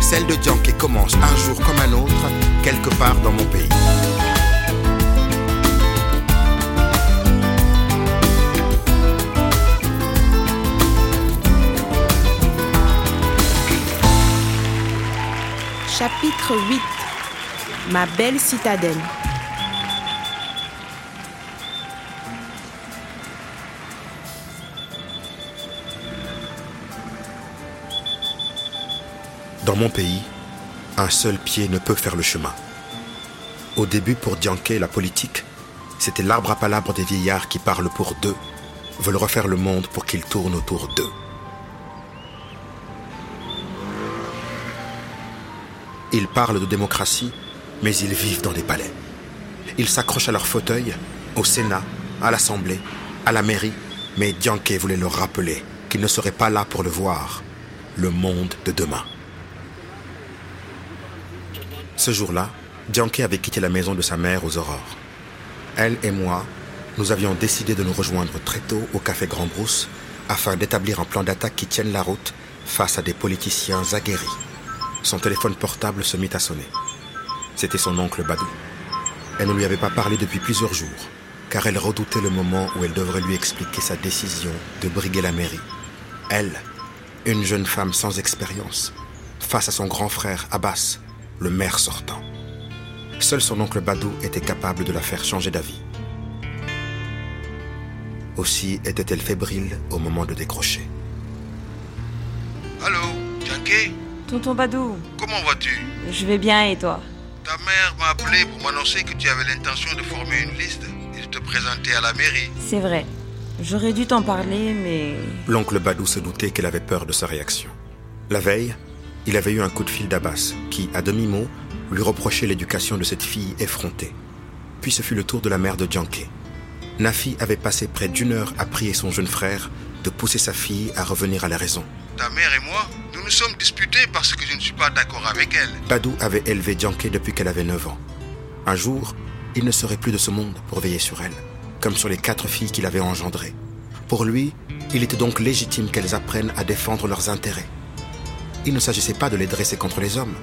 Celle de Dianke commence un jour comme un autre, quelque part dans mon pays. Chapitre 8 Ma belle citadelle Dans mon pays, un seul pied ne peut faire le chemin. Au début, pour Dianke, la politique, c'était l'arbre à palabres des vieillards qui parlent pour deux, veulent refaire le monde pour qu'il tourne autour d'eux. Ils parlent de démocratie, mais ils vivent dans des palais. Ils s'accrochent à leur fauteuil, au Sénat, à l'Assemblée, à la mairie, mais Dianke voulait leur rappeler qu'ils ne seraient pas là pour le voir, le monde de demain. Ce jour-là, Dianke avait quitté la maison de sa mère aux aurores. Elle et moi, nous avions décidé de nous rejoindre très tôt au café Grand Brousse afin d'établir un plan d'attaque qui tienne la route face à des politiciens aguerris. Son téléphone portable se mit à sonner. C'était son oncle Badou. Elle ne lui avait pas parlé depuis plusieurs jours, car elle redoutait le moment où elle devrait lui expliquer sa décision de briguer la mairie. Elle, une jeune femme sans expérience, face à son grand frère Abbas, le maire sortant. Seul son oncle Badou était capable de la faire changer d'avis. Aussi était-elle fébrile au moment de décrocher. Allô, Dianke Tonton Badou, Comment vas-tu? Je vais bien et toi? Ta mère m'a appelé pour m'annoncer que tu avais l'intention de former une liste et de te présenter à la mairie. C'est vrai. J'aurais dû t'en parler, mais... L'oncle Badou se doutait qu'elle avait peur de sa réaction. La veille, il avait eu un coup de fil d'Abbas, qui, à demi-mot, lui reprochait l'éducation de cette fille effrontée. Puis ce fut le tour de la mère de Dianke. Nafi avait passé près d'une heure à prier son jeune frère de pousser sa fille à revenir à la raison. Ta mère et moi, nous nous sommes disputés parce que je ne suis pas d'accord avec elle. Badou avait élevé Dianke depuis qu'elle avait 9 ans. Un jour, il ne serait plus de ce monde pour veiller sur elle, comme sur les quatre filles qu'il avait engendrées. Pour lui, il était donc légitime qu'elles apprennent à défendre leurs intérêts. Il ne s'agissait pas de les dresser contre les hommes,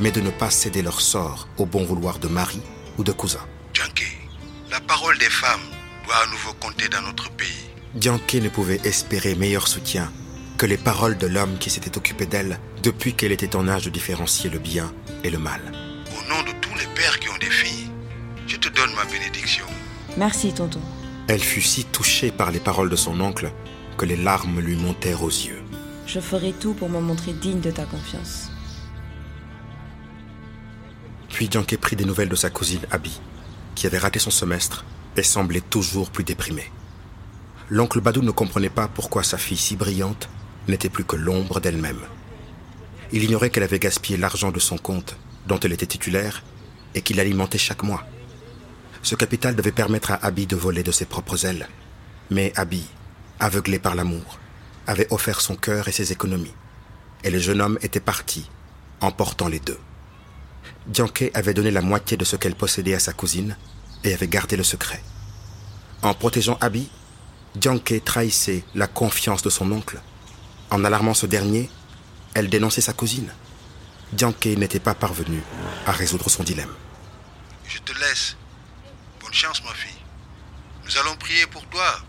mais de ne pas céder leur sort au bon vouloir de mari ou de cousin. Dianke, la parole des femmes doit à nouveau compter dans notre pays. Dianke ne pouvait espérer meilleur soutien que les paroles de l'homme qui s'était occupé d'elle depuis qu'elle était en âge de différencier le bien et le mal. Au nom de tous les pères qui ont des filles, je te donne ma bénédiction. Merci, tonton. Elle fut si touchée par les paroles de son oncle que les larmes lui montèrent aux yeux. Je ferai tout pour me montrer digne de ta confiance. Puis Dianke prit des nouvelles de sa cousine Abby, qui avait raté son semestre et semblait toujours plus déprimée. L'oncle Badou ne comprenait pas pourquoi sa fille si brillante n'était plus que l'ombre d'elle-même. Il ignorait qu'elle avait gaspillé l'argent de son compte, dont elle était titulaire, et qu'il alimentait chaque mois. Ce capital devait permettre à Abby de voler de ses propres ailes. Mais Abby, aveuglé par l'amour, avait offert son cœur et ses économies. Et le jeune homme était parti, emportant les deux. Dianke avait donné la moitié de ce qu'elle possédait à sa cousine et avait gardé le secret. En protégeant Abby, Dianke trahissait la confiance de son oncle. En alarmant ce dernier, elle dénonçait sa cousine. Dianke n'était pas parvenue à résoudre son dilemme. Je te laisse. Bonne chance, ma fille. Nous allons prier pour toi.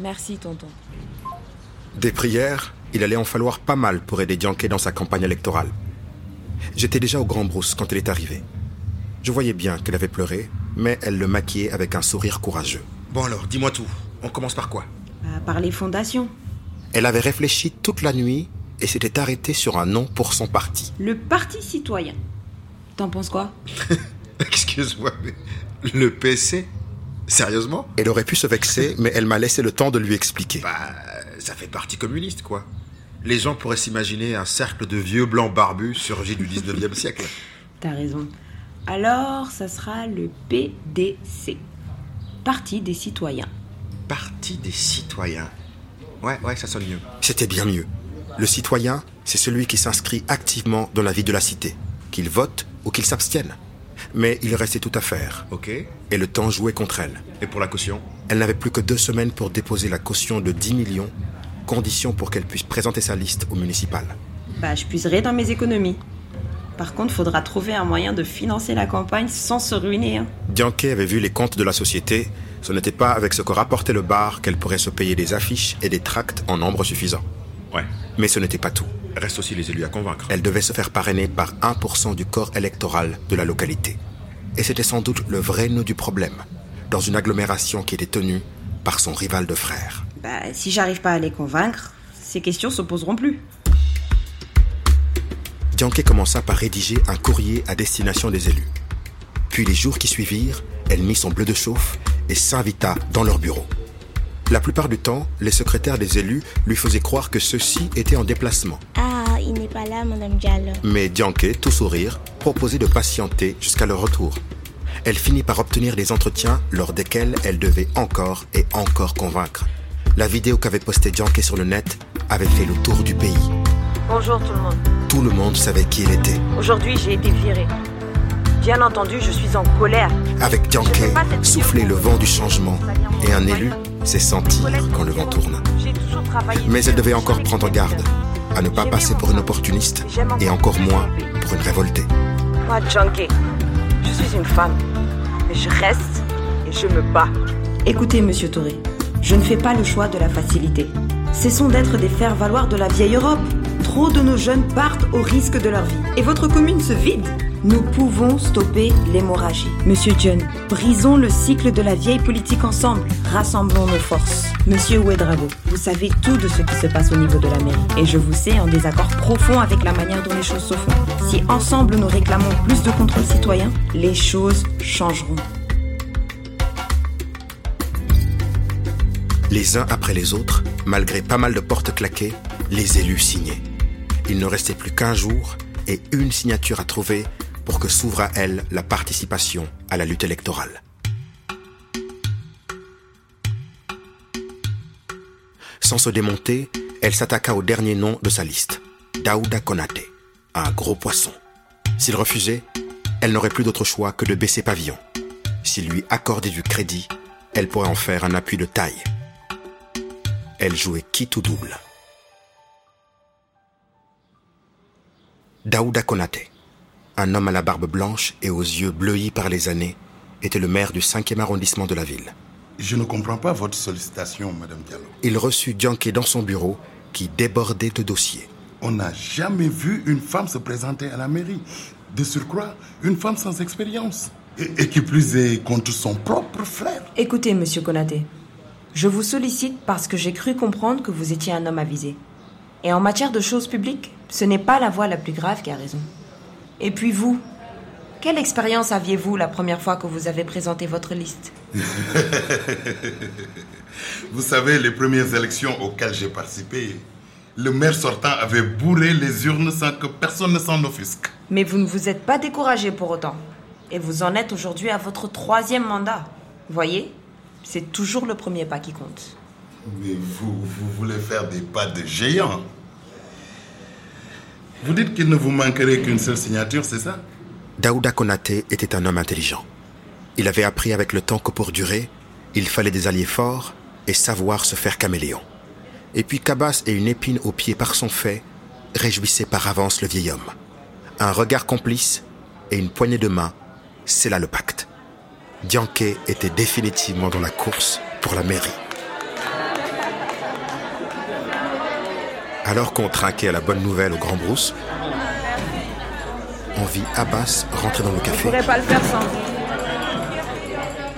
Merci, tonton. Des prières, il allait en falloir pas mal pour aider Dianke dans sa campagne électorale. J'étais déjà au Grand Brousse quand elle est arrivée. Je voyais bien qu'elle avait pleuré, mais elle le maquillait avec un sourire courageux. Bon alors, dis-moi tout. On commence par quoi? Bah, par les fondations. Elle avait réfléchi toute la nuit et s'était arrêtée sur un nom pour son parti. Le Parti citoyen. T'en penses quoi? Excuse-moi, mais le PC Sérieusement? Elle aurait pu se vexer, mais elle m'a laissé le temps de lui expliquer. Bah, ça fait parti communiste, quoi. Les gens pourraient s'imaginer un cercle de vieux blancs barbus surgis du 19e siècle. T'as raison. Alors, ça sera le PDC. Parti des citoyens. Parti des citoyens. Ouais, ouais, ça sonne mieux. C'était bien mieux. Le citoyen, c'est celui qui s'inscrit activement dans la vie de la cité, qu'il vote ou qu'il s'abstienne. Mais il restait tout à faire, Ok. et le temps jouait contre elle. Et pour la caution? Elle n'avait plus que deux semaines pour déposer la caution de 10 millions, condition pour qu'elle puisse présenter sa liste au municipal. Bah, je puiserai dans mes économies. Par contre, faudra trouver un moyen de financer la campagne sans se ruiner. hein. Dianke avait vu les comptes de la société. Ce n'était pas avec ce que rapportait le bar qu'elle pourrait se payer des affiches et des tracts en nombre suffisant. Ouais. Mais ce n'était pas tout. Reste aussi les élus à convaincre. Elle devait se faire parrainer par 1% du corps électoral de la localité. Et c'était sans doute le vrai nœud du problème, dans une agglomération qui était tenue par son rival de frère. Bah, si j'arrive pas à les convaincre, ces questions se poseront plus. Dianke commença par rédiger un courrier à destination des élus. Puis les jours qui suivirent, elle mit son bleu de chauffe et s'invita dans leur bureau. La plupart du temps, les secrétaires des élus lui faisaient croire que ceux-ci étaient en déplacement. Ah, il n'est pas là, Madame Diallo. Mais Dianke, tout sourire, proposait de patienter jusqu'à leur retour. Elle finit par obtenir des entretiens lors desquels elle devait encore et encore convaincre. La vidéo qu'avait postée Dianke sur le net avait fait le tour du pays. Bonjour tout le monde. Tout le monde savait qui elle était. Aujourd'hui, j'ai été virée. Bien entendu, je suis en colère. Avec Dianke, souffler le vent du changement. Et un élu, c'est sentir quand le vent tourne. Mais elle devait encore prendre garde à ne pas passer pour une opportuniste et encore moins pour une révoltée. Moi, Junkie, je suis une femme. Mais je reste et je me bats. Écoutez, monsieur Touré, je ne fais pas le choix de la facilité. Cessons d'être des faire-valoir de la vieille Europe. Trop de nos jeunes partent au risque de leur vie. Et votre commune se vide. Nous pouvons stopper l'hémorragie. Monsieur John, brisons le cycle de la vieille politique ensemble. Rassemblons nos forces. Monsieur Ouedrago, vous savez tout de ce qui se passe au niveau de la mairie. Et je vous sais en désaccord profond avec la manière dont les choses se font. Si ensemble nous réclamons plus de contrôle citoyen, les choses changeront. Les uns après les autres, malgré pas mal de portes claquées, les élus signaient. Il ne restait plus qu'un jour et une signature à trouver pour que s'ouvre à elle la participation à la lutte électorale. Sans se démonter, elle s'attaqua au dernier nom de sa liste, Daouda Konate, un gros poisson. S'il refusait, elle n'aurait plus d'autre choix que de baisser pavillon. S'il lui accordait du crédit, elle pourrait en faire un appui de taille. Elle jouait quitte ou double. Daouda Konate, un homme à la barbe blanche et aux yeux bleuis par les années, était le maire du 5e arrondissement de la ville. Je ne comprends pas votre sollicitation, Madame Diallo. Il reçut Dianke dans son bureau qui débordait de dossiers. On n'a jamais vu une femme se présenter à la mairie. De surcroît, une femme sans expérience. Et, et qui plus est contre son propre frère. Écoutez, monsieur Konaté, je vous sollicite parce que j'ai cru comprendre que vous étiez un homme avisé. Et en matière de choses publiques, ce n'est pas la voix la plus grave qui a raison. Et puis vous, quelle expérience aviez-vous la première fois que vous avez présenté votre liste Vous savez, les premières élections auxquelles j'ai participé, le maire sortant avait bourré les urnes sans que personne ne s'en offusque. Mais vous ne vous êtes pas découragé pour autant. Et vous en êtes aujourd'hui à votre troisième mandat. Voyez, c'est toujours le premier pas qui compte. Mais vous, vous voulez faire des pas de géant. Vous dites qu'il ne vous manquerait qu'une seule signature, c'est ça? Daouda Konate était un homme intelligent. Il avait appris avec le temps que pour durer, il fallait des alliés forts et savoir se faire caméléon. Et puis Cabas et une épine au pied par son fait réjouissaient par avance le vieil homme. Un regard complice et une poignée de main, c'est là le pacte. Dianke était définitivement dans la course pour la mairie. Alors qu'on trinquait à la bonne nouvelle au Grand Brousse, on vit Abbas rentrer dans le café pourrais pas le faire sans.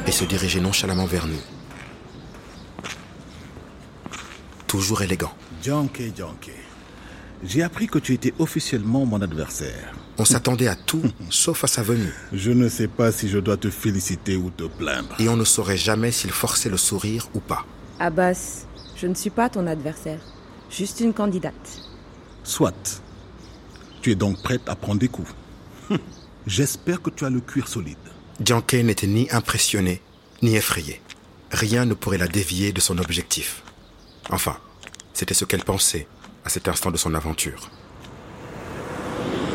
et se diriger nonchalamment vers nous. Toujours élégant. Junkie, Junkie. J'ai appris que tu étais officiellement mon adversaire. On s'attendait à tout, sauf à sa venue. Je ne sais pas si je dois te féliciter ou te plaindre. Et on ne saurait jamais s'il forçait le sourire ou pas. Abbas, je ne suis pas ton adversaire. Juste une candidate. Soit. Tu es donc prête à prendre des coups. J'espère que tu as le cuir solide. Dianke n'était ni impressionné, ni effrayé. Rien ne pourrait la dévier de son objectif. Enfin, c'était ce qu'elle pensait à cet instant de son aventure.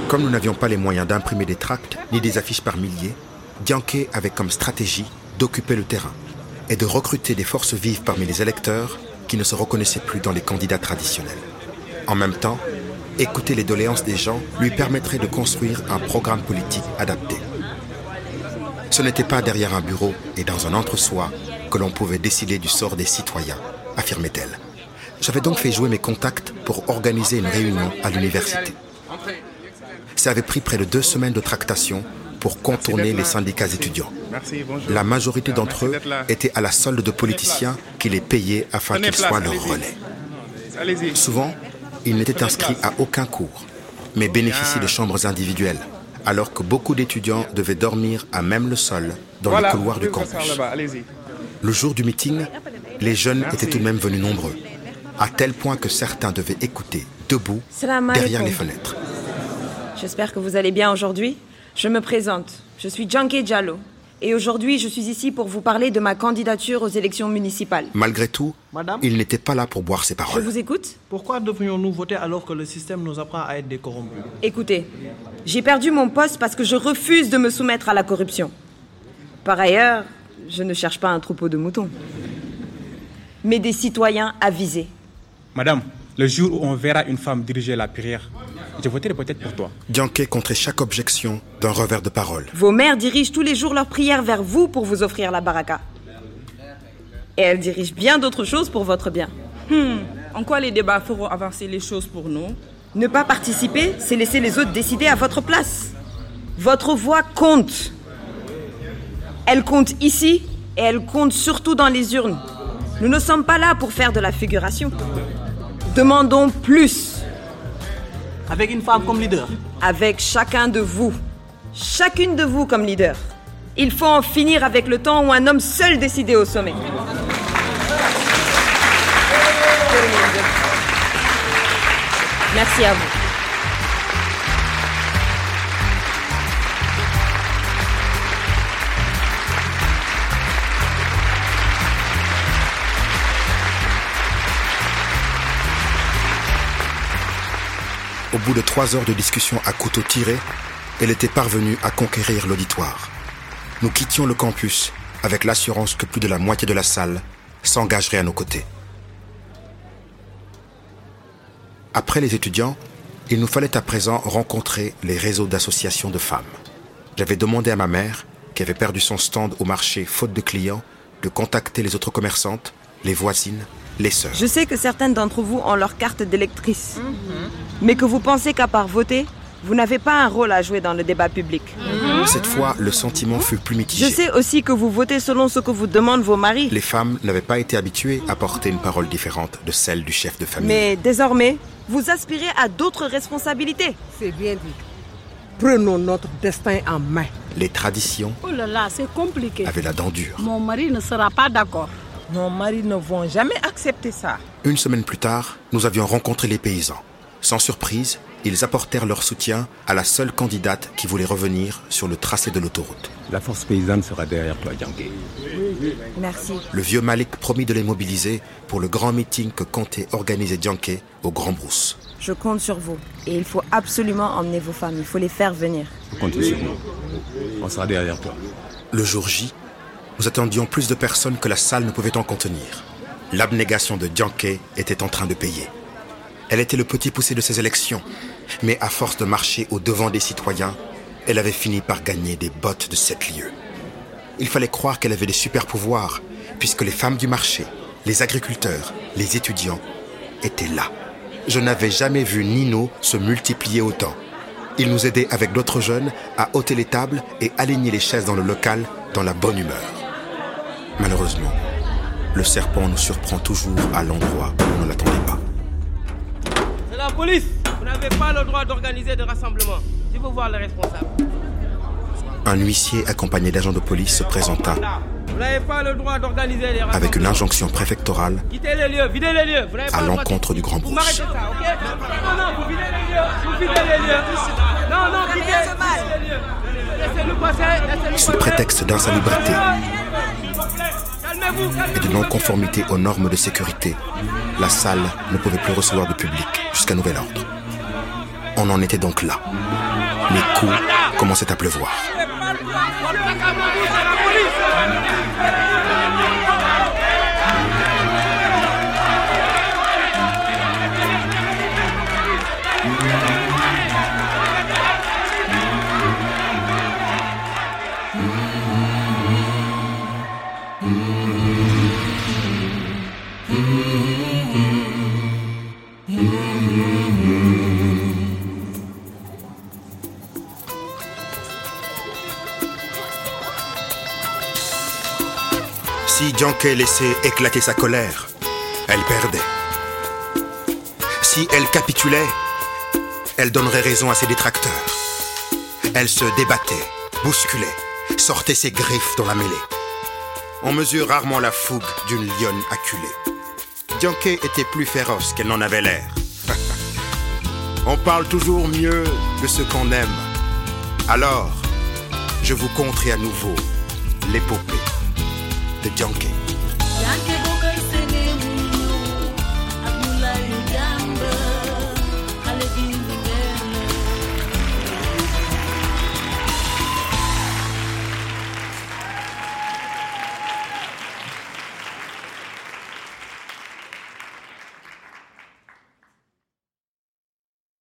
Comme nous n'avions pas les moyens d'imprimer des tracts ni des affiches par milliers, Dianke avait comme stratégie d'occuper le terrain et de recruter des forces vives parmi les électeurs qui ne se reconnaissaient plus dans les candidats traditionnels. En même temps, écouter les doléances des gens lui permettrait de construire un programme politique adapté. Ce n'était pas derrière un bureau et dans un entre-soi que l'on pouvait décider du sort des citoyens, affirmait-elle. J'avais donc fait jouer mes contacts pour organiser une réunion à l'université. Ça avait pris près de deux semaines de tractation pour contourner les syndicats étudiants. La majorité d'entre eux étaient à la solde de politiciens qui les payaient afin qu'ils soient leur relais. Souvent, ils n'étaient inscrits à aucun cours, mais bénéficiaient de chambres individuelles, alors que beaucoup d'étudiants devaient dormir à même le sol dans les couloirs du campus. Le jour du meeting, les jeunes étaient tout de même venus nombreux, à tel point que certains devaient écouter debout derrière les fenêtres. J'espère que vous allez bien aujourd'hui. Je me présente. Je suis Janke Diallo. Et aujourd'hui, je suis ici pour vous parler de ma candidature aux élections municipales. Malgré tout, Madame il n'était pas là pour boire ses Je paroles. vous écoute Pourquoi devrions-nous voter alors que le système nous apprend à être des corrompus? Écoutez, j'ai perdu mon poste parce que je refuse de me soumettre à la corruption. Par ailleurs, je ne cherche pas un troupeau de moutons, mais des citoyens avisés. Madame, le jour où on verra une femme diriger la prière, je voterai peut-être pour toi. Dianke contrait chaque objection d'un revers de parole. Vos mères dirigent tous les jours leurs prières vers vous pour vous offrir la baraka. Et elles dirigent bien d'autres choses pour votre bien. En quoi les débats feront avancer les choses pour nous? Ne pas participer, c'est laisser les autres décider à votre place. Votre voix compte. Elle compte ici et elle compte surtout dans les urnes. Nous ne sommes pas là pour faire de la figuration. Demandons plus Avec une femme comme leader avec chacun de vous. Chacune de vous comme leader. Il faut en finir avec le temps où un homme seul décidait au sommet. Merci à vous. Bout de trois heures de discussion à couteau tiré, elle était parvenue à conquérir l'auditoire. Nous quittions le campus avec l'assurance que plus de la moitié de la salle s'engagerait à nos côtés. Après les étudiants, il nous fallait à présent rencontrer les réseaux d'associations de femmes. J'avais demandé à ma mère, qui avait perdu son stand au marché faute de clients, de contacter les autres commerçantes, les voisines, les sœurs. Je sais que certaines d'entre vous ont leur carte d'électrice, mais que vous pensez qu'à part voter, vous n'avez pas un rôle à jouer dans le débat public. Cette fois, le sentiment fut plus mitigé. Je sais aussi que vous votez selon ce que vous demandent vos maris. Les femmes n'avaient pas été habituées à porter une parole différente de celle du chef de famille. Mais désormais, vous aspirez à d'autres responsabilités. C'est bien dit. Prenons notre destin en main. Les traditions Oh là là, c'est compliqué. avaient la dent dure. Mon mari ne sera pas d'accord. Nos maris ne vont jamais accepter ça. Une semaine plus tard, nous avions rencontré les paysans. Sans surprise, ils apportèrent leur soutien à la seule candidate qui voulait revenir sur le tracé de l'autoroute. La force paysanne sera derrière toi, Djanké. Merci. Le vieux Malik promit de les mobiliser pour le grand meeting que comptait organiser Djanké au Grand Brousse. Je compte sur vous. Et il faut absolument emmener vos femmes. Il faut les faire venir. Comptez sur nous. On sera derrière toi. Le jour J, nous attendions plus de personnes que la salle ne pouvait en contenir. L'abnégation de Djanké était en train de payer. Elle était le petit poussé de ces élections, mais à force de marcher au devant des citoyens, elle avait fini par gagner des bottes de sept lieues. Il fallait croire qu'elle avait des super pouvoirs, puisque les femmes du marché, les agriculteurs, les étudiants étaient là. Je n'avais jamais vu Nino se multiplier autant. Il nous aidait avec d'autres jeunes à ôter les tables et aligner les chaises dans le local dans la bonne humeur. Malheureusement, le serpent nous surprend toujours à l'endroit où on ne l'attendait pas. C'est la police Vous n'avez pas le droit d'organiser des rassemblements. Je veux voir le responsable. Un huissier accompagné d'agents de police se présenta Vous n'avez pas le droit d'organiser des rassemblements. avec une injonction préfectorale Quittez les lieux, videz les lieux. Vous n'avez pas à l'encontre du Grand Vous Brousse. m'arrêtez ça, ok? Non, non, vous videz les lieux. Vous videz les lieux. Non, non, quittez quittez les lieux. Laissez-nous passer. Laissez-nous Sous prétexte d'insalubrité et de non-conformité aux normes de sécurité, la salle ne pouvait plus recevoir de public jusqu'à nouvel ordre. On en était donc là. Les coups commençaient à pleuvoir. Si Dianke laissait éclater sa colère, elle perdait. Si elle capitulait, elle donnerait raison à ses détracteurs. Elle se débattait, bousculait, sortait ses griffes dans la mêlée. On mesure rarement la fougue d'une lionne acculée. Dianke était plus féroce qu'elle n'en avait l'air. On parle toujours mieux de ce qu'on aime. Alors, je vous conterai à nouveau l'épopée de se